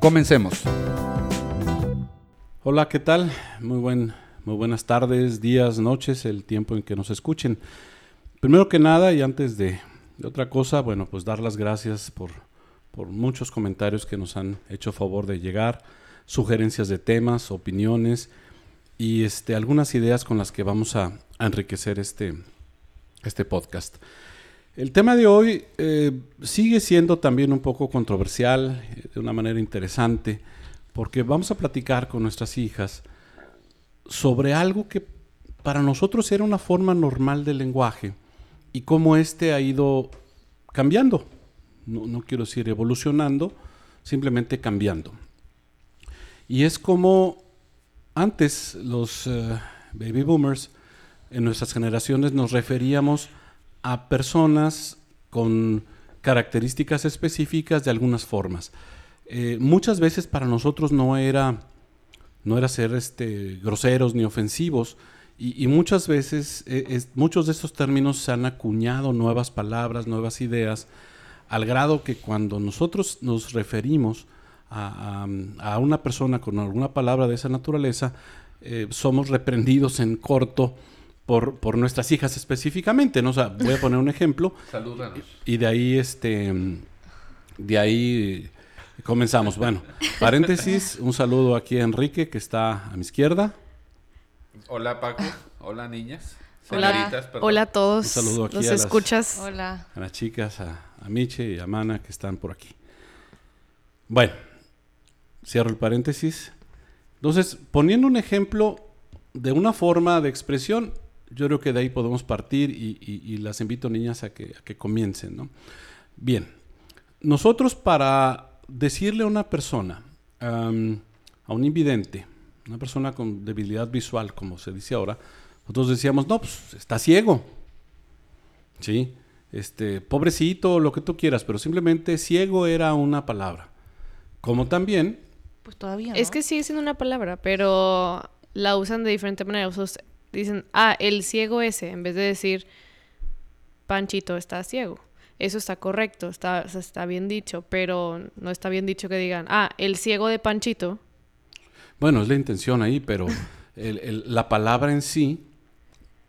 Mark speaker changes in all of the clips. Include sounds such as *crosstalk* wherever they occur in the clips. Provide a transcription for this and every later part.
Speaker 1: Comencemos.
Speaker 2: Hola, ¿qué tal? Muy, buen, muy buenas tardes, días, noches, el tiempo en que nos escuchen. Primero que nada y antes de, otra cosa, bueno, pues dar las gracias por, por muchos comentarios que nos han hecho favor de llegar, sugerencias de temas, opiniones y este, algunas ideas con las que vamos a, a enriquecer este, este podcast. El tema de hoy eh, sigue siendo también un poco controversial, eh, de una manera interesante, porque vamos a platicar con nuestras hijas sobre algo que para nosotros era una forma normal del lenguaje y cómo éste ha ido cambiando. No, no quiero decir evolucionando, simplemente cambiando. Y es como antes los eh, baby boomers en nuestras generaciones nos referíamos a personas con características específicas de algunas formas. Eh, muchas veces para nosotros no era, no era ser este, groseros ni ofensivos, y, muchas veces es- muchos de estos términos se han acuñado nuevas palabras, nuevas ideas, al grado que cuando nosotros nos referimos a, a- a una persona con alguna palabra de esa naturaleza, eh, somos reprendidos en corto por, por nuestras hijas específicamente. ¿no? O sea, voy a poner un ejemplo. *laughs*
Speaker 1: Salúdanos.
Speaker 2: Y de ahí, este, de ahí comenzamos. Bueno, paréntesis, un saludo aquí a Enrique, que está a mi izquierda.
Speaker 1: Hola Paco. Hola niñas.
Speaker 3: Hola.
Speaker 4: Hola a todos.
Speaker 2: Un saludo aquí
Speaker 4: Los
Speaker 2: a las-
Speaker 4: escuchas.
Speaker 3: Hola.
Speaker 2: a las chicas, a, a Miche y a Mana que están por aquí. Bueno, cierro el paréntesis. Entonces, poniendo un ejemplo de una forma de expresión, yo creo que de ahí podemos partir y, y- y las invito, niñas, a que, a que comiencen. ¿no? Bien, nosotros para decirle a una persona, a un invidente, una persona con debilidad visual, como se dice ahora, nosotros decíamos, no, pues está ciego. Sí, este, pobrecito, lo que tú quieras, pero simplemente ciego era una palabra. Como también,
Speaker 3: Pues todavía.
Speaker 4: Es que sigue siendo una palabra, pero la usan de diferente manera. O sea, dicen, ah, el ciego ese, en vez de decir, Panchito está ciego. Eso está correcto, está, o sea, está bien dicho, pero no está bien dicho que digan, ah, el ciego de Panchito.
Speaker 2: bueno, es la intención ahí, pero *laughs* el- el- la palabra en sí,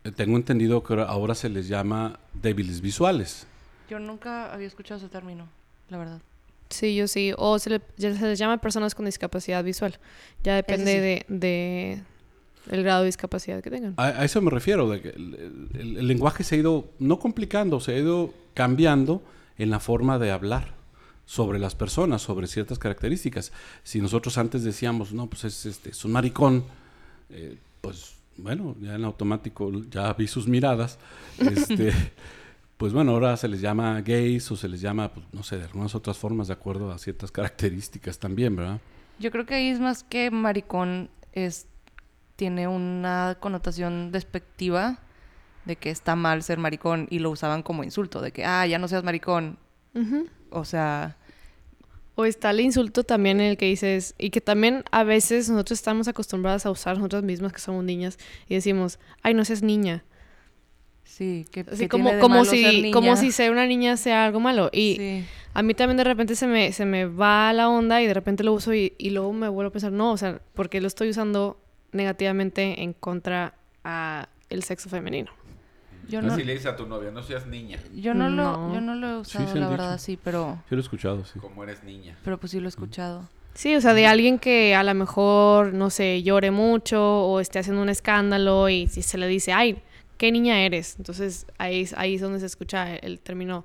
Speaker 2: eh, tengo entendido que ahora- ahora se les llama débiles visuales.
Speaker 3: Yo nunca había escuchado ese término, la verdad.
Speaker 4: Sí, yo sí. O se, le- ya se les llama personas con discapacidad visual. Ya depende
Speaker 3: sí.
Speaker 4: de, de el grado de discapacidad que tengan.
Speaker 2: A, a eso me refiero, de que el, el- el lenguaje se ha ido, no complicando, se ha ido cambiando en la forma de hablar sobre las personas, sobre ciertas características. Si nosotros antes decíamos, no, pues es, este, es un maricón, eh, pues bueno, ya en automático ya vi sus miradas, *laughs* este, pues bueno, ahora se les llama gays o se les llama, pues, no sé, de algunas otras formas de acuerdo a ciertas características también, ¿verdad?
Speaker 3: Yo creo que ahí es más que maricón es tiene una connotación despectiva de que está mal ser maricón y lo usaban como insulto, de que, ah, ya no seas maricón. O sea,
Speaker 4: O está el insulto también en el que dices, y que también a veces nosotros estamos acostumbradas a usar nosotras mismas que somos niñas y decimos, ay, no seas niña.
Speaker 3: sí, que,
Speaker 4: Así
Speaker 3: que
Speaker 4: como,
Speaker 3: tiene de
Speaker 4: como,
Speaker 3: malo ser
Speaker 4: si, como si ser una niña sea algo malo. Y
Speaker 3: Sí.
Speaker 4: a mí también de repente se me, se me va la onda y de repente lo uso y, y luego me vuelvo a pensar, no, o sea, porque lo estoy usando negativamente en contra a el sexo femenino.
Speaker 3: Yo no,
Speaker 1: Así le dices a tu novia, no seas niña,
Speaker 3: yo no, lo, yo no lo he usado, la verdad,
Speaker 2: dicho.
Speaker 3: sí, pero,
Speaker 2: Sí lo he escuchado, sí.
Speaker 1: como eres niña.
Speaker 3: pero pues sí lo he escuchado.
Speaker 4: Sí, o sea, de alguien que a lo mejor, no sé, llore mucho o esté haciendo un escándalo y si se le dice, ay, ¿qué niña eres? Entonces ahí, es- ahí es donde se escucha el término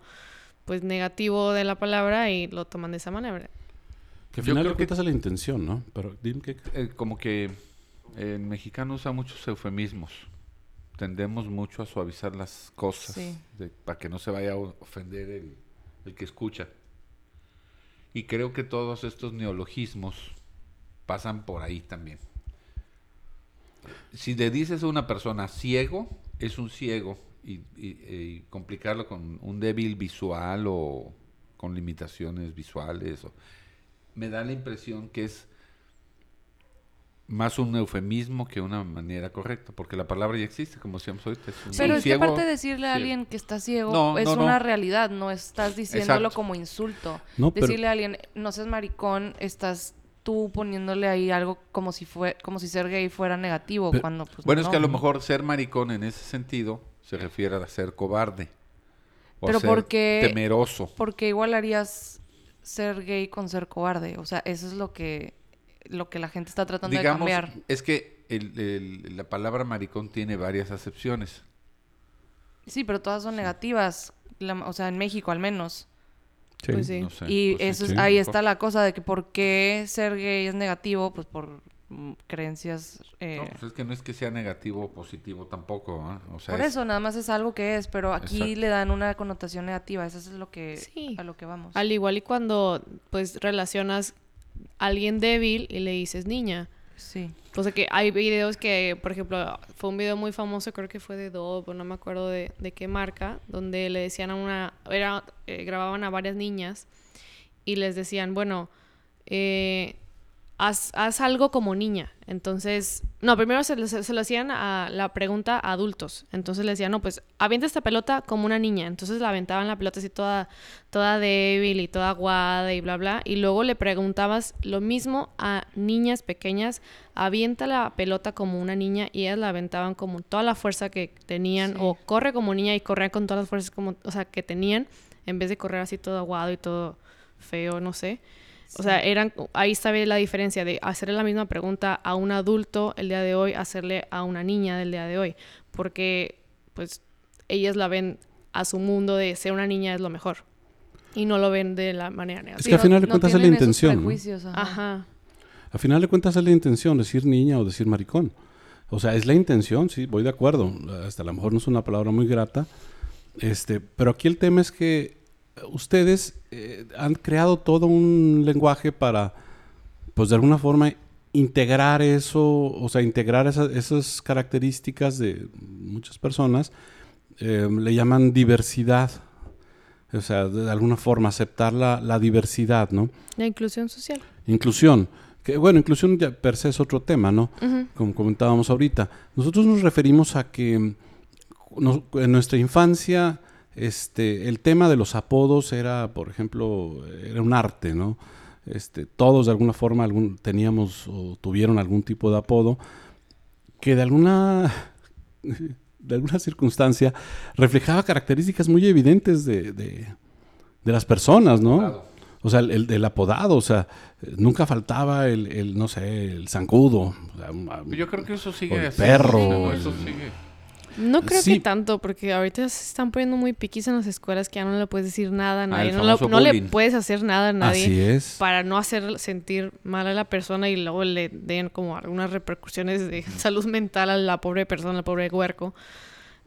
Speaker 4: pues negativo de la palabra y lo toman de esa manera.
Speaker 2: Que al
Speaker 1: Yo
Speaker 2: final
Speaker 1: creo
Speaker 2: de
Speaker 1: que-
Speaker 2: cuentas es la intención, ¿no? Pero dime que...
Speaker 1: Eh, como que en mexicano usa muchos eufemismos. Tendemos mucho a suavizar las cosas
Speaker 3: Sí.
Speaker 1: de- para que no se vaya a ofender el, el que escucha. Y creo que todos estos neologismos pasan por ahí también. Si le dices a una persona ciego, es un ciego, y, y- y complicarlo con un débil visual o con limitaciones visuales, o- me da la impresión que es más un eufemismo que una manera correcta, porque la palabra ya existe, como decíamos ahorita. Es un
Speaker 3: Pero es que aparte de decirle a alguien que está ciego
Speaker 1: No,
Speaker 3: es
Speaker 1: no, no.
Speaker 3: una realidad, no estás diciéndolo
Speaker 1: Exacto.
Speaker 3: como insulto.
Speaker 2: No, pero-
Speaker 3: Decirle a alguien, no seas maricón, estás tú poniéndole ahí algo como si fue, como si ser gay fuera negativo,
Speaker 2: Pero-
Speaker 3: cuando pues
Speaker 1: Bueno,
Speaker 3: no.
Speaker 1: es que a lo mejor ser maricón en ese sentido se refiere a ser cobarde. O
Speaker 3: Pero
Speaker 1: ser
Speaker 3: porque-
Speaker 1: temeroso.
Speaker 3: Porque igual harías ser gay con ser cobarde. O sea, eso es lo que, lo que la gente está tratando
Speaker 1: Digamos,
Speaker 3: de cambiar.
Speaker 1: es que el- el- la palabra maricón tiene varias acepciones.
Speaker 3: Sí, pero todas son negativas. la- o sea, en México al menos.
Speaker 2: Sí.
Speaker 4: Pues sí.
Speaker 1: No sé,
Speaker 3: y
Speaker 1: pues sí,
Speaker 3: eso es-
Speaker 1: sí,
Speaker 3: ahí
Speaker 1: mejor.
Speaker 3: está la cosa de que por qué ser gay es negativo, pues por mm, creencias... eh,
Speaker 1: No, pues es que no es que sea negativo o positivo tampoco. O sea,
Speaker 3: por
Speaker 1: es-
Speaker 3: eso, nada más es algo que es, pero aquí
Speaker 1: Exacto.
Speaker 3: le dan una connotación negativa. Eso es lo que,
Speaker 4: Sí.
Speaker 3: a lo que vamos.
Speaker 4: Al igual y cuando pues relacionas alguien débil y le dices niña.
Speaker 3: Sí.
Speaker 4: O sea que hay videos que, por ejemplo, fue un video muy famoso, creo que fue de Dove, no me acuerdo de, de qué marca, donde le decían a una, era, eh, grababan a varias niñas y les decían, bueno, eh, haz, haz algo como niña. Entonces, no, primero se, lo- se lo hacían a la pregunta a adultos. Entonces le decían, no, pues avienta esta pelota como una niña. Entonces la aventaban la pelota así toda, toda débil y toda aguada y bla, bla. Y luego le preguntabas lo mismo a niñas pequeñas, avienta la pelota como una niña y ellas la aventaban como toda la fuerza que tenían
Speaker 3: Sí.
Speaker 4: o corre como niña y corrían con todas las fuerzas como, o sea, que tenían en vez de correr así todo aguado y todo feo, no sé. O sea, eran, ahí está bien la diferencia de hacerle la misma pregunta a un adulto el día de hoy, hacerle a una niña del día de hoy. Porque, pues, ellas la ven a su mundo de ser una niña es lo mejor. Y no lo ven de la manera
Speaker 2: Es
Speaker 4: negativa.
Speaker 2: que al final de cuentas es la intención, ¿no?
Speaker 3: prejuicios, ajá.
Speaker 4: Ajá.
Speaker 2: A final de cuentas es la intención, decir niña o decir maricón. O sea, es la intención, sí, voy de acuerdo. Hasta a lo mejor no es una palabra muy grata. Este, pero aquí el tema es que ustedes eh, han creado todo un lenguaje para, pues de alguna forma, integrar eso, o sea, integrar esa- esas características de muchas personas. Eh, le llaman diversidad. O sea, de alguna forma aceptar la, la diversidad, ¿no?
Speaker 4: La inclusión social.
Speaker 2: Inclusión. Que, bueno, inclusión ya per se es otro tema, ¿no? Como comentábamos ahorita. Nosotros nos referimos a que nos- en nuestra infancia este, el tema de los apodos era, por ejemplo, era un arte, ¿no? Este, todos de alguna forma algún, teníamos o tuvieron algún tipo de apodo que de alguna, *laughs* de alguna circunstancia reflejaba características muy evidentes de, de- de las personas, ¿no?
Speaker 1: Claro.
Speaker 2: O sea, el, el- apodado, o sea, nunca faltaba el, el, no sé, el zancudo. o sea,
Speaker 1: Yo creo que eso sigue
Speaker 2: el
Speaker 1: así.
Speaker 2: perro,
Speaker 1: ¿no?
Speaker 2: el-
Speaker 1: Eso sigue.
Speaker 4: No creo
Speaker 2: Sí.
Speaker 4: que tanto, porque ahorita se están poniendo muy piquis en las escuelas que ya no le puedes decir nada a
Speaker 1: Ah,
Speaker 4: nadie.
Speaker 1: el
Speaker 4: no, lo- no le puedes hacer nada a nadie.
Speaker 2: Así es.
Speaker 4: para no hacer sentir mal a la persona y luego le den como algunas repercusiones de salud mental a la pobre persona, al pobre huerco.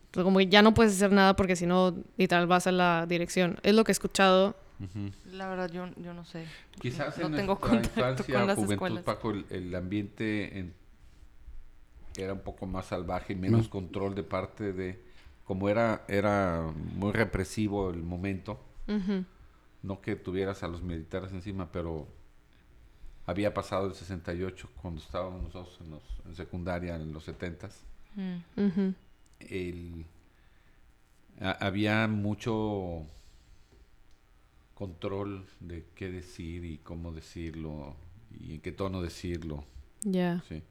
Speaker 4: Entonces, como que ya no puedes hacer nada porque si no, literal, vas a la dirección. Es lo que he escuchado.
Speaker 1: Ujú.
Speaker 3: La verdad, yo, yo no sé.
Speaker 1: Quizás
Speaker 3: no
Speaker 1: en
Speaker 3: tengo contacto
Speaker 1: infancia
Speaker 3: con las
Speaker 1: juventud,
Speaker 3: escuelas.
Speaker 1: Paco, el, el ambiente en- era un poco más salvaje y menos
Speaker 2: No.
Speaker 1: control de parte de... Como era, era muy represivo el momento, no que tuvieras a los militares encima, pero había pasado el 68 cuando estábamos nosotros en, los- en secundaria en los 70s.
Speaker 3: Mm.
Speaker 1: El, ha- había mucho control de qué decir y cómo decirlo y en qué tono decirlo.
Speaker 4: Ya.
Speaker 1: ¿sí?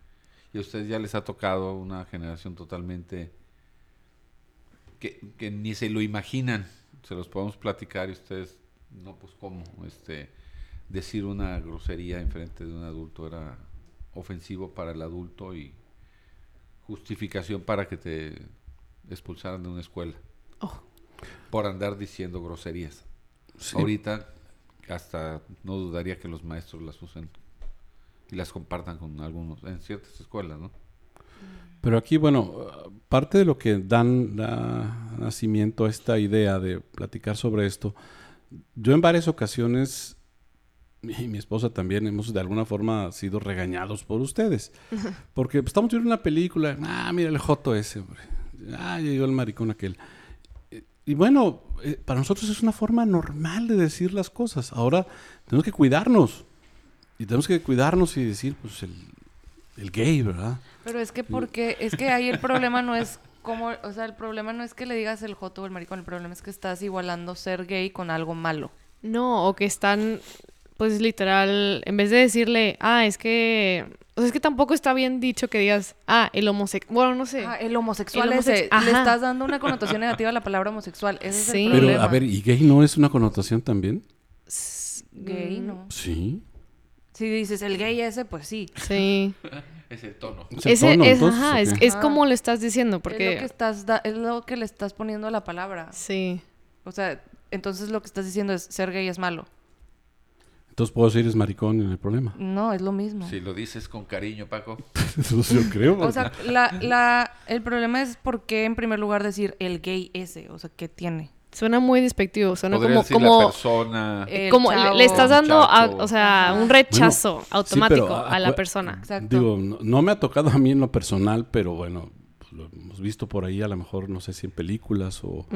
Speaker 1: Y a ustedes ya les ha tocado una generación totalmente que, que ni se lo imaginan. Se los podemos platicar y ustedes, no, pues cómo. Este, decir una grosería en frente de un adulto era ofensivo para el adulto y justificación para que te expulsaran de una escuela
Speaker 4: Oh,
Speaker 1: por andar diciendo groserías.
Speaker 2: Sí.
Speaker 1: Ahorita hasta no dudaría que los maestros las usen y las compartan con algunos en ciertas escuelas, ¿no?
Speaker 2: Pero aquí, bueno, parte de lo que dan da nacimiento a esta idea de platicar sobre esto, yo en varias ocasiones y mi esposa también hemos de alguna forma sido regañados por ustedes. *laughs* Porque estamos viendo una película, ah, mira el joto ese, hombre. Ah, ya llegó el maricón aquel. Y bueno, eh, para nosotros es una forma normal de decir las cosas. Ahora tenemos que cuidarnos. Y tenemos que cuidarnos y decir, pues, el, el gay, ¿verdad?
Speaker 3: Pero es que porque, es que ahí el problema no es como, o sea, el problema no es que le digas el joto o el maricón, el problema es que estás igualando ser gay con algo malo.
Speaker 4: No, o que están, pues literal, en vez de decirle, ah, es que, o sea, es que tampoco está bien dicho que digas, ah, el homosexual, bueno, no sé.
Speaker 3: Ah, el homosexual
Speaker 4: El
Speaker 3: ese,
Speaker 4: homosex-
Speaker 3: le estás dando una connotación negativa a la palabra homosexual. Ese es
Speaker 4: Sí.
Speaker 3: el
Speaker 2: Pero, a ver, ¿y gay no es una connotación también?
Speaker 3: Gay, no.
Speaker 2: Sí.
Speaker 3: Si dices el gay ese, pues sí.
Speaker 4: Sí. *laughs*
Speaker 1: Es el tono.
Speaker 2: ¿Es el
Speaker 4: Ese,
Speaker 2: tono,
Speaker 4: es,
Speaker 2: entonces,
Speaker 4: ajá, es, es como lo estás diciendo,
Speaker 3: Es lo, que
Speaker 4: porque...
Speaker 3: estás da- es lo que le estás poniendo a la palabra.
Speaker 4: Sí.
Speaker 3: O sea, entonces lo que estás diciendo es ser gay es malo.
Speaker 2: Entonces puedo decir es maricón y no hay problema.
Speaker 3: No, es lo mismo.
Speaker 1: Si lo dices con cariño, Paco. *laughs*
Speaker 2: Eso yo creo.
Speaker 3: O sea, la, la, el problema es por qué en primer lugar decir el gay ese. O sea, ¿qué tiene?
Speaker 4: Suena muy despectivo, suena
Speaker 1: Podría
Speaker 4: como...
Speaker 1: decir
Speaker 4: como
Speaker 1: la persona.
Speaker 3: El
Speaker 4: como le, estás dando, a- o sea, un rechazo automático a la persona.
Speaker 3: Exacto.
Speaker 2: Digo, no, no me ha tocado a mí en lo personal, pero bueno, pues lo hemos visto por ahí, a lo mejor, no sé si en películas o,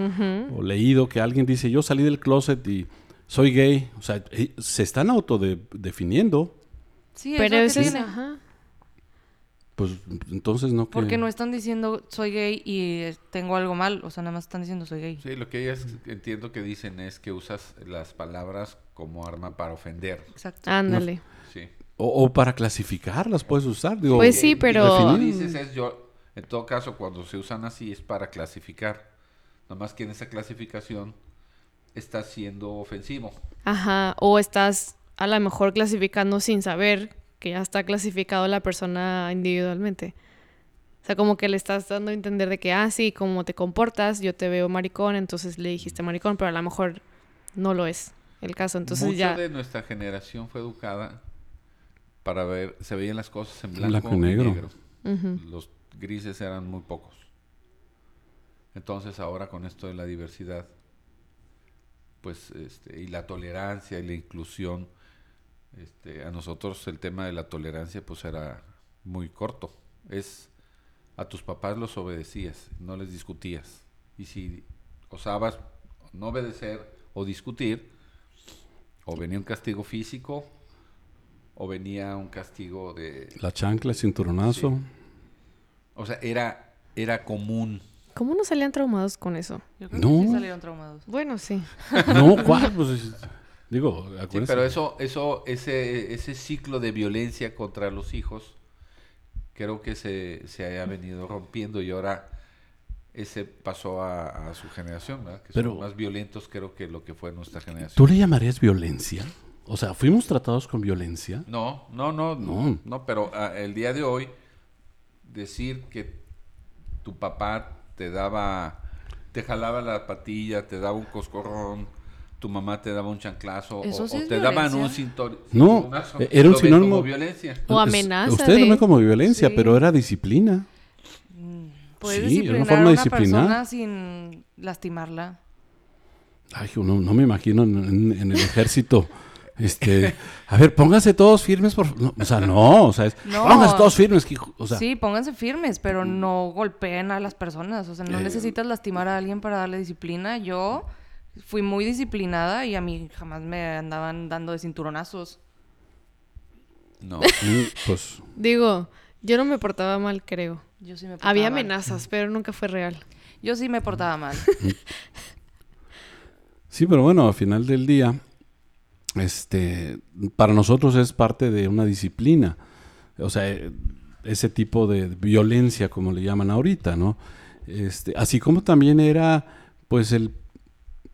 Speaker 2: leído que alguien dice, yo salí del closet y soy gay. O sea, se están autodefiniendo.
Speaker 3: sí,
Speaker 4: Pero
Speaker 3: que
Speaker 4: es...
Speaker 2: Pues entonces no que...
Speaker 3: Porque no están diciendo soy gay y eh, tengo algo mal. O sea, nada más están diciendo soy gay.
Speaker 1: Sí, lo que ellas entiendo que dicen es que usas las palabras como arma para ofender.
Speaker 3: Exacto.
Speaker 4: Ándale.
Speaker 1: Sí.
Speaker 2: O, o para clasificar las puedes usar. Digo,
Speaker 4: Pues sí, pero-
Speaker 1: dices es yo, en todo caso, cuando se usan así es para clasificar. Nada más que en esa clasificación está siendo ofensivo.
Speaker 4: Ajá. O estás a lo mejor clasificando sin saber que ya está clasificado la persona individualmente. O sea, como que le estás dando a entender de que, ah, sí, como te comportas, yo te veo maricón, entonces le dijiste maricón, pero a lo mejor no lo es el caso. Entonces
Speaker 1: Mucho
Speaker 4: ya...
Speaker 1: de nuestra generación fue educada para ver, se veían las cosas en blanco,
Speaker 2: blanco y negro.
Speaker 1: negro. Los grises eran muy pocos. Entonces ahora con esto de la diversidad, pues, este, y la tolerancia y la inclusión, este, a nosotros el tema de la tolerancia pues era muy corto. Es a tus papás los obedecías, no les discutías. Y si osabas no obedecer o discutir, o venía un castigo físico, o venía un castigo de...
Speaker 2: La chancla, el cinturonazo.
Speaker 1: Sí. O sea, era, era común.
Speaker 4: ¿Cómo no salían traumados con eso?
Speaker 3: Yo creo
Speaker 2: No.
Speaker 3: que sí salieron traumados.
Speaker 4: Bueno, sí.
Speaker 2: No, ¿cuál? Pues, es- digo,
Speaker 1: Sí, pero eso, eso, ese, ese ciclo de violencia contra los hijos, creo que se, se haya venido rompiendo y ahora ese pasó a, a su generación, ¿verdad? Que
Speaker 2: Pero-
Speaker 1: son más violentos creo que lo que fue nuestra generación.
Speaker 2: ¿Tú le llamarías violencia? O sea, ¿fuimos tratados con violencia?
Speaker 1: No, no, no, no,
Speaker 2: No.
Speaker 1: no, pero ah, el día de hoy decir que tu papá te daba, te jalaba la patilla, te daba un coscorrón, tu mamá te daba un chanclazo
Speaker 3: Eso
Speaker 1: o,
Speaker 3: sí
Speaker 1: o
Speaker 3: es
Speaker 1: te daban un
Speaker 3: violencia.
Speaker 1: cintur-
Speaker 2: No, eh, era un sinónimo-
Speaker 1: como violencia.
Speaker 4: O
Speaker 2: Es-
Speaker 4: amenaza
Speaker 2: Ustedes lo
Speaker 4: de-
Speaker 2: ven como violencia,
Speaker 3: Sí.
Speaker 2: pero era disciplina.
Speaker 3: Puedes
Speaker 2: Sí, era una
Speaker 3: disciplinar
Speaker 2: forma
Speaker 3: a una
Speaker 2: disciplinar.
Speaker 3: persona sin lastimarla.
Speaker 2: Ay, yo no, no me imagino en, en- en el ejército. Este, a ver, pónganse todos firmes, por no, O sea, no, o sea, es,
Speaker 3: No.
Speaker 2: pónganse todos firmes. que hijo- o sea,
Speaker 3: sí, pónganse firmes, pero no golpeen a las personas. O sea, no
Speaker 2: Eh.
Speaker 3: necesitas lastimar a alguien para darle disciplina. Yo fui muy disciplinada y a mí jamás me andaban dando de cinturonazos.
Speaker 1: No. *laughs*
Speaker 2: pues,
Speaker 4: Digo, yo no me portaba mal, creo.
Speaker 3: Yo sí me portaba
Speaker 4: Había
Speaker 3: mal.
Speaker 4: amenazas, pero nunca fue real.
Speaker 3: Yo sí me portaba mal. *laughs*
Speaker 2: sí, pero bueno, al final del día, este, para nosotros es parte de una disciplina. O sea, ese tipo de violencia, como le llaman ahorita, ¿no? Este, así como también era, pues, el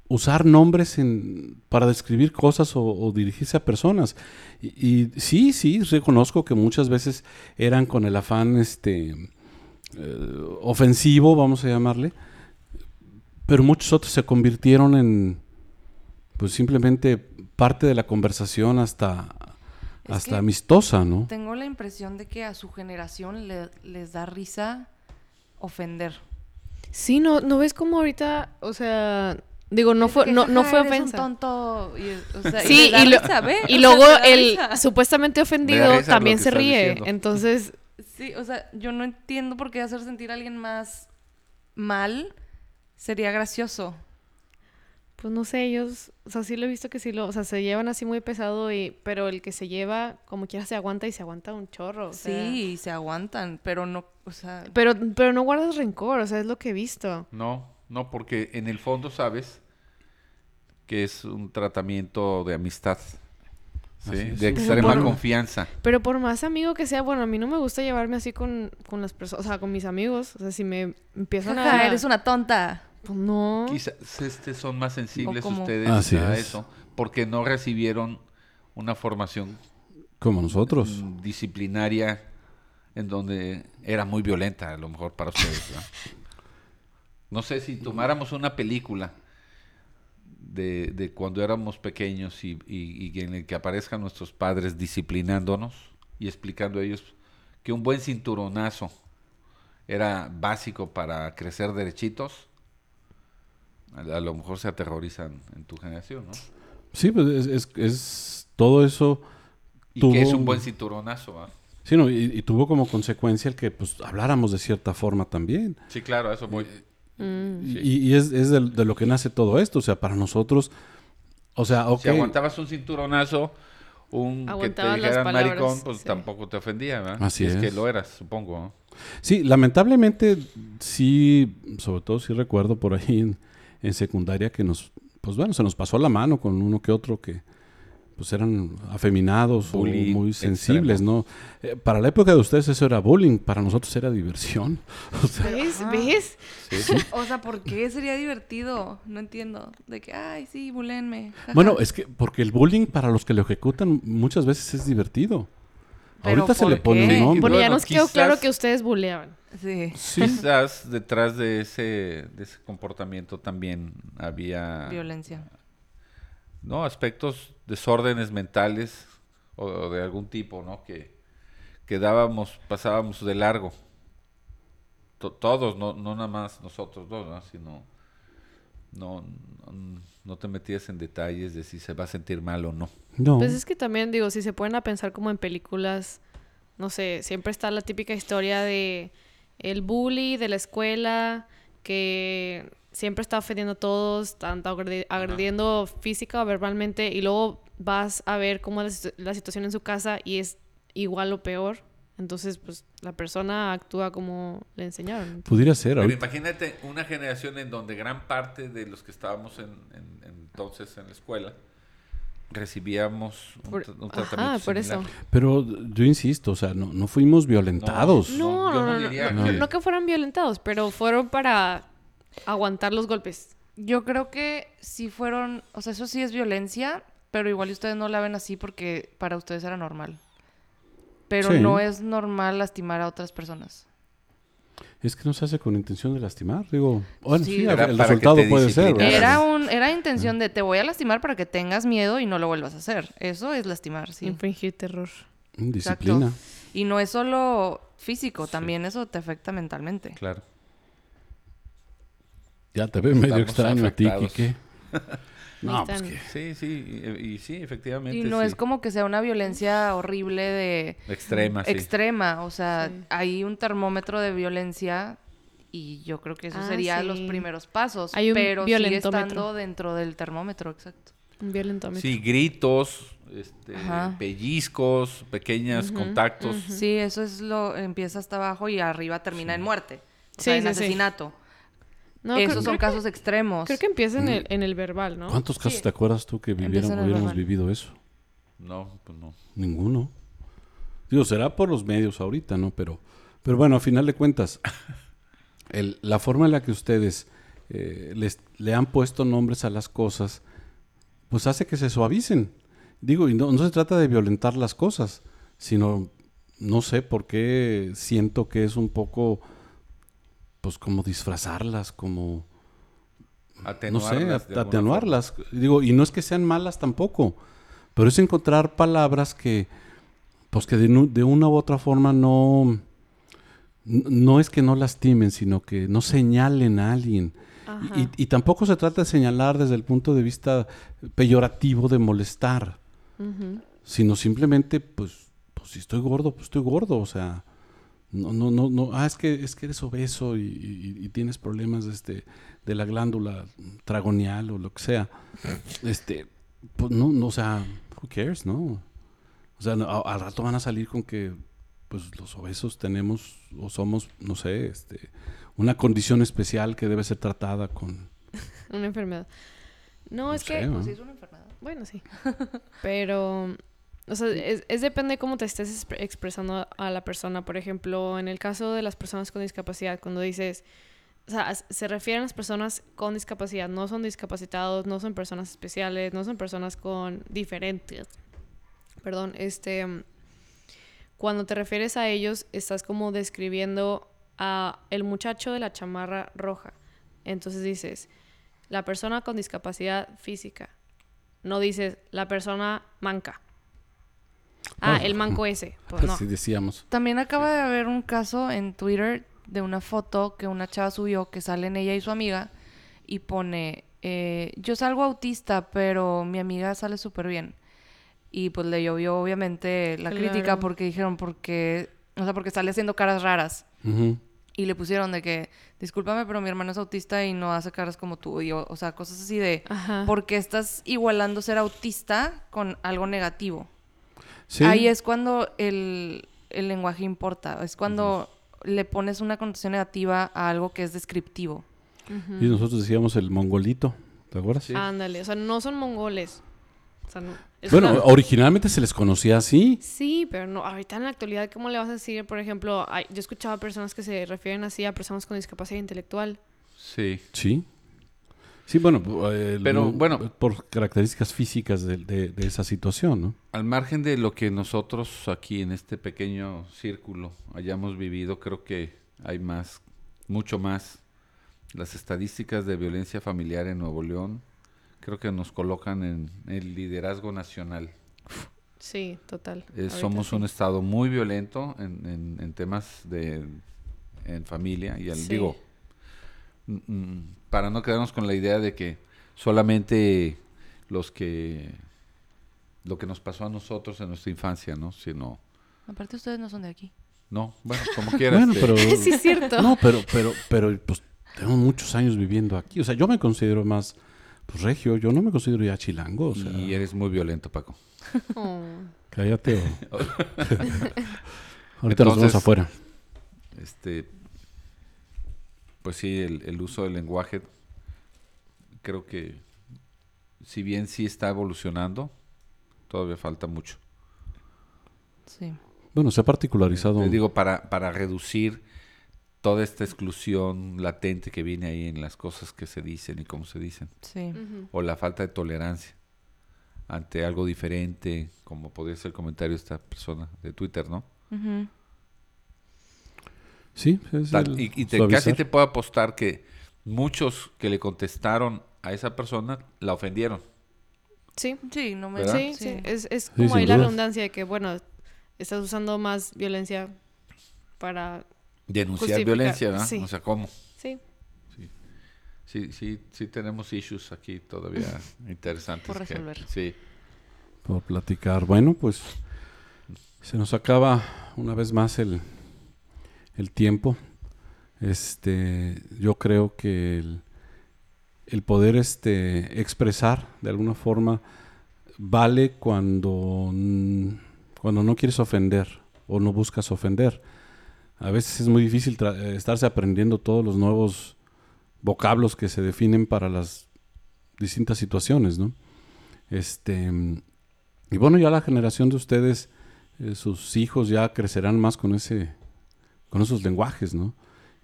Speaker 2: usar nombres en, para describir cosas o, o dirigirse a personas. Y, y sí, sí, reconozco que muchas veces eran con el afán este, eh, ofensivo, vamos a llamarle, pero muchos otros se convirtieron en, pues simplemente parte de la conversación hasta,
Speaker 3: Es
Speaker 2: hasta amistosa, ¿no?
Speaker 3: Tengo la impresión de que a su generación le- les da risa ofender.
Speaker 4: Sí, no, ¿no ves cómo ahorita, o sea, Digo, no fue, no, no fue ofensa.
Speaker 3: un tonto. Y, o sea,
Speaker 4: Sí, y, lo-
Speaker 3: risa, ¿ve?
Speaker 4: y
Speaker 3: O sea,
Speaker 4: luego el
Speaker 3: risa.
Speaker 4: supuestamente ofendido también se ríe.
Speaker 1: diciendo.
Speaker 4: Entonces,
Speaker 3: Sí, o sea, yo no entiendo por qué hacer sentir a alguien más mal sería gracioso.
Speaker 4: pues no sé, ellos, o sea, sí lo he visto que sí lo, o sea, se llevan así muy pesado y, pero el que se lleva, como quiera se aguanta y se aguanta un chorro. o sea.
Speaker 3: Sí, se aguantan, pero no, o sea,
Speaker 4: Pero, pero no guardas rencor, o sea, es lo que he visto.
Speaker 1: No, no, porque en el fondo sabes que es un tratamiento de amistad, ¿sí? De extrema
Speaker 4: Por-
Speaker 1: confianza.
Speaker 4: Pero por más amigo que sea, bueno, a mí no me gusta llevarme así con, con las personas, o sea, con mis amigos. O sea, si me empiezan a...
Speaker 3: eres una tonta.
Speaker 4: Pues no.
Speaker 1: Quizás este, son más sensibles ustedes
Speaker 2: Así
Speaker 1: a
Speaker 2: es.
Speaker 1: eso, porque no recibieron una formación
Speaker 2: Como nosotros.
Speaker 1: disciplinaria en donde era muy violenta, a lo mejor para ustedes. *laughs* No sé si tomáramos una película de, de cuando éramos pequeños y, y- y en el que aparezcan nuestros padres disciplinándonos y explicando a ellos que un buen cinturonazo era básico para crecer derechitos, a, a lo mejor se aterrorizan en tu generación, ¿no?
Speaker 2: Sí, pues es, es- es- todo eso.
Speaker 1: Y
Speaker 2: Tuvo
Speaker 1: que es un buen cinturonazo, ¿ah?
Speaker 2: Sí, no, y, y tuvo como consecuencia el que pues habláramos de cierta forma también.
Speaker 1: Sí, claro, eso voy.
Speaker 4: Mm.
Speaker 2: Y, y es, es de, de lo que nace todo esto. O sea, para nosotros, o sea, ok.
Speaker 1: Si aguantabas un cinturonazo, un que te dijeran maricón, pues
Speaker 4: sí.
Speaker 1: tampoco te ofendía, ¿verdad?
Speaker 2: Así
Speaker 1: Si es. que
Speaker 2: es.
Speaker 1: lo eras, supongo. ¿no?
Speaker 2: Sí, lamentablemente, sí, sobre todo sí recuerdo por ahí en, en secundaria que nos, pues bueno, se nos pasó la mano con uno que otro que pues eran afeminados
Speaker 1: Bullying
Speaker 2: o muy sensibles, ¿no? Eh, para la época de ustedes eso era bullying, para nosotros era diversión. *laughs* O sea,
Speaker 4: ¿Ves? ¿Ves? *laughs*
Speaker 3: O sea, ¿por qué sería divertido? No entiendo. De que, ay, sí, bulenme.
Speaker 2: bueno, es que porque el bullying para los que lo ejecutan muchas veces es divertido.
Speaker 3: ¿Pero
Speaker 2: Ahorita se le pone
Speaker 3: qué?
Speaker 2: un nombre.
Speaker 4: Bueno, ya nos quedó
Speaker 1: quizás-
Speaker 4: claro que ustedes buleaban.
Speaker 3: Sí,
Speaker 2: Sí.
Speaker 1: Quizás detrás de ese, de ese comportamiento también había
Speaker 3: violencia.
Speaker 1: No aspectos, desórdenes mentales o, o de algún tipo, ¿no? Que, que dábamos, pasábamos de largo. To- todos, no, no nada más nosotros dos, ¿no? Sino no, no, no te metías en detalles de si se va a sentir mal o no.
Speaker 2: No.
Speaker 4: Pues es que también, digo, si se pueden a pensar como en películas, no sé, siempre está la típica historia de el bully de la escuela que siempre está ofendiendo a todos, tanto agredi- agrediendo física o verbalmente, y luego vas a ver cómo es la, situ- la situación en su casa y es igual o peor. Entonces, pues la persona actúa como le enseñaron.
Speaker 2: Pudiera ser.
Speaker 1: Pero imagínate una generación en donde gran parte de los que estábamos en, en- entonces en la escuela recibíamos un,
Speaker 4: Por-
Speaker 1: un
Speaker 4: Ajá,
Speaker 1: tratamiento
Speaker 4: por eso.
Speaker 2: Pero yo insisto, o sea, no, no fuimos violentados.
Speaker 4: No, no,
Speaker 1: no
Speaker 4: no, no,
Speaker 1: que-
Speaker 4: no que fueran violentados, pero fueron para aguantar los golpes.
Speaker 3: Yo creo que sí fueron, o sea, eso sí es violencia, pero igual ustedes no la ven así porque para ustedes era normal. Pero
Speaker 2: Sí.
Speaker 3: no es normal lastimar a otras personas.
Speaker 2: Es que no se hace con intención de lastimar. Digo, bueno,
Speaker 3: Sí.
Speaker 2: sí,
Speaker 1: Era
Speaker 2: el resultado puede ser.
Speaker 3: Era un, era intención de te voy a lastimar para que tengas miedo y no lo vuelvas a hacer. Eso es lastimar, sí.
Speaker 4: Infringir terror.
Speaker 2: Disciplina.
Speaker 3: Y no es solo físico, también eso te afecta mentalmente.
Speaker 1: Claro.
Speaker 2: Ya te veo medio extraño a ti,
Speaker 1: afectados.
Speaker 2: Quique. *laughs* No, pues que...
Speaker 1: Sí, sí, y, y sí, efectivamente.
Speaker 3: Y no
Speaker 1: sí.
Speaker 3: es como que sea una violencia horrible de
Speaker 1: extrema, sí.
Speaker 3: extrema, o sea,
Speaker 4: Sí.
Speaker 3: hay un termómetro de violencia y yo creo que eso
Speaker 4: Ah,
Speaker 3: sería
Speaker 4: sí.
Speaker 3: los primeros pasos,
Speaker 4: Hay un
Speaker 3: pero sigue estando dentro del termómetro, exacto.
Speaker 4: Un violentómetro.
Speaker 1: Sí, gritos, este, pellizcos, pequeños contactos.
Speaker 3: Sí, eso es lo empieza hasta abajo y arriba termina en muerte. O
Speaker 4: Sí,
Speaker 3: sea, en
Speaker 4: sí, sí.
Speaker 3: asesinato.
Speaker 4: No,
Speaker 3: Esos
Speaker 4: creo,
Speaker 3: son
Speaker 4: creo
Speaker 3: casos extremos.
Speaker 4: creo que empieza en el, en el verbal, ¿no?
Speaker 2: ¿Cuántos casos
Speaker 3: Sí.
Speaker 2: te acuerdas tú que vivieron, hubiéramos
Speaker 3: verbal.
Speaker 2: vivido eso?
Speaker 1: No, pues no.
Speaker 2: Ninguno. Digo, será por los medios ahorita, ¿no? Pero, pero bueno, a final de cuentas, *laughs* el- la forma en la que ustedes eh, les, le han puesto nombres a las cosas, pues hace que se suavicen. Digo, y no, no se trata de violentar las cosas, sino, no sé por qué siento que es un poco, pues como disfrazarlas, como no
Speaker 1: Atenuarlas.
Speaker 2: sé,
Speaker 1: de
Speaker 2: at-
Speaker 1: alguna
Speaker 2: atenuarlas. Digo, y no es que sean malas tampoco, pero es encontrar palabras que, pues que de, una u otra forma no, no es que no lastimen, sino que no señalen a alguien. Y, y tampoco se trata de señalar desde el punto de vista peyorativo de molestar, sino simplemente, pues, pues si estoy gordo, pues estoy gordo, o sea, no, no, no, no, ah, es que, es que eres obeso y, y- y tienes problemas este, de la glándula tragonial o lo que sea. Este, pues no, no, o sea, who cares, ¿no? O sea, no, al rato van a salir con que, pues los obesos tenemos o somos, no sé, este, una condición especial que debe ser tratada con... *laughs*
Speaker 4: Una enfermedad. No,
Speaker 2: No
Speaker 4: es
Speaker 2: sé,
Speaker 4: que...
Speaker 2: ¿no?
Speaker 3: Pues sí, es una enfermedad.
Speaker 4: Bueno, sí. *laughs* Pero, o sea, es, es depende de cómo te estés expre- expresando a la persona. Por ejemplo, en el caso de las personas con discapacidad, cuando dices, o sea, se refieren a las personas con discapacidad, no son discapacitados, no son personas especiales, no son personas con diferentes. Perdón, este, cuando te refieres a ellos, estás como describiendo a el muchacho de la chamarra roja. Entonces dices, la persona con discapacidad física. No dices la persona manca. Ah, el manco ese. Pues no.
Speaker 2: Así decíamos.
Speaker 3: También acaba de haber un caso en Twitter de una foto que una chava subió que salen ella y su amiga y pone, eh, yo salgo autista, pero mi amiga sale súper bien. Y pues le llovió obviamente la crítica porque dijeron, porque, o sea, porque sale haciendo caras raras. Y le pusieron de que, discúlpame, pero mi hermano es autista y no hace caras como tú. Y, o, o sea, cosas así de,
Speaker 4: Ajá.
Speaker 3: ¿por qué estás igualando ser autista con algo negativo?
Speaker 2: Sí.
Speaker 3: Ahí es cuando el, el lenguaje importa. Es cuando le pones una connotación negativa a algo que es descriptivo.
Speaker 2: Y nosotros decíamos el mongolito, ¿te acuerdas?
Speaker 1: Sí.
Speaker 4: Ándale, o sea, no son mongoles. O sea, no- es
Speaker 2: Bueno,
Speaker 4: una-
Speaker 2: originalmente se les conocía así.
Speaker 4: Sí, pero no, ahorita en la actualidad, ¿cómo le vas a decir, por ejemplo, hay- yo escuchaba personas que se refieren así a personas con discapacidad intelectual?
Speaker 1: Sí.
Speaker 2: Sí. Sí, bueno, eh,
Speaker 1: Pero, bueno.
Speaker 2: por características físicas de, de- de esa situación, ¿no?
Speaker 1: Al margen de lo que nosotros aquí en este pequeño círculo hayamos vivido, creo que hay más, mucho más. Las estadísticas de violencia familiar en Nuevo León creo que nos colocan en el liderazgo nacional.
Speaker 4: Sí, total.
Speaker 1: Eh, somos
Speaker 4: sí.
Speaker 1: un estado muy violento en, en- en temas de en familia y al,
Speaker 4: Sí.
Speaker 1: digo para no quedarnos con la idea de que solamente los que lo que nos pasó a nosotros en nuestra infancia, ¿no? Sino
Speaker 3: Aparte, ustedes no son de aquí.
Speaker 1: no, bueno, *laughs* como quieras.
Speaker 2: Bueno, pero... *laughs*
Speaker 4: Sí, es cierto.
Speaker 2: No, pero, pero, pero, pues, tengo muchos años viviendo aquí. O sea, yo me considero más, pues, regio. Yo no me considero ya chilango, o sea...
Speaker 1: y eres muy violento, Paco. *laughs*
Speaker 4: Oh.
Speaker 2: Cállate. Ahorita nos vemos
Speaker 1: Entonces-
Speaker 2: afuera.
Speaker 1: Este, pues sí, el, el uso del lenguaje, creo que si bien sí está evolucionando, todavía falta mucho.
Speaker 3: Sí.
Speaker 2: Bueno, se ha particularizado.
Speaker 1: Te digo, para, para reducir toda esta exclusión latente que viene ahí en las cosas que se dicen y cómo se dicen,
Speaker 3: Sí.
Speaker 1: O la falta de tolerancia ante algo diferente, como podría ser el comentario de esta persona de Twitter, ¿no?
Speaker 3: Ujú.
Speaker 2: Sí, es
Speaker 1: Tal-
Speaker 2: el
Speaker 1: y y te- casi te puedo apostar que muchos que le contestaron a esa persona la ofendieron.
Speaker 4: Sí,
Speaker 3: Sí, no me...
Speaker 4: Sí, sí. Es, como ahí la redundancia de que, bueno, estás usando más violencia para...
Speaker 1: Denunciar
Speaker 4: Justificar,
Speaker 1: violencia, ¿verdad?
Speaker 4: sí.
Speaker 1: O sea, ¿cómo?
Speaker 4: Sí,
Speaker 1: Sí, sí, sí tenemos issues aquí todavía *laughs* interesantes.
Speaker 3: Por
Speaker 1: que-
Speaker 3: resolver.
Speaker 1: sí.
Speaker 2: por platicar. Bueno, pues se nos acaba una vez más el, el tiempo. Este, yo creo que el, poder este, expresar de alguna forma vale cuando, cuando no quieres ofender o no buscas ofender. A veces es muy difícil eh, estarse aprendiendo todos los nuevos vocablos que se definen para las distintas situaciones, ¿no? Este, y bueno, ya la generación de ustedes, eh, sus hijos ya crecerán más con ese, con esos lenguajes, ¿no?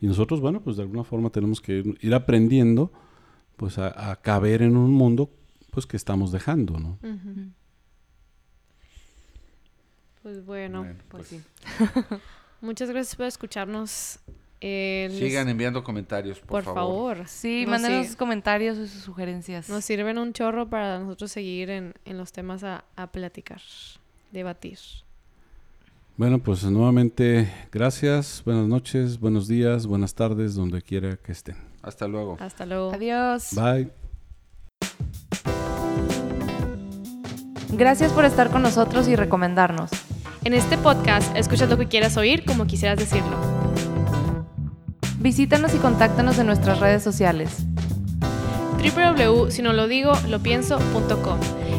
Speaker 2: Y nosotros, bueno, pues de alguna forma tenemos que ir, ir aprendiendo, pues a, a caber en un mundo, pues que estamos dejando, ¿no?
Speaker 4: Pues bueno,
Speaker 1: Bueno,
Speaker 3: Pues
Speaker 1: pues,
Speaker 3: sí. *laughs*
Speaker 4: muchas gracias por escucharnos. Eh, les-
Speaker 1: Sigan enviando comentarios, por,
Speaker 4: por favor.
Speaker 3: Sí,
Speaker 4: Nos
Speaker 3: mándenos sus comentarios y sus sugerencias.
Speaker 4: Nos sirven un chorro para nosotros seguir en, en los temas a, a platicar, debatir.
Speaker 2: Bueno, pues nuevamente gracias, buenas noches, buenos días, buenas tardes, donde quiera que estén.
Speaker 1: Hasta luego.
Speaker 4: Hasta luego.
Speaker 3: Adiós.
Speaker 2: Bye.
Speaker 3: Gracias por estar con nosotros y recomendarnos.
Speaker 4: En este podcast, escucha lo que quieras oír como quisieras decirlo.
Speaker 3: Visítanos y contáctanos en nuestras redes sociales.
Speaker 4: www.sinolodigo.lopienso.com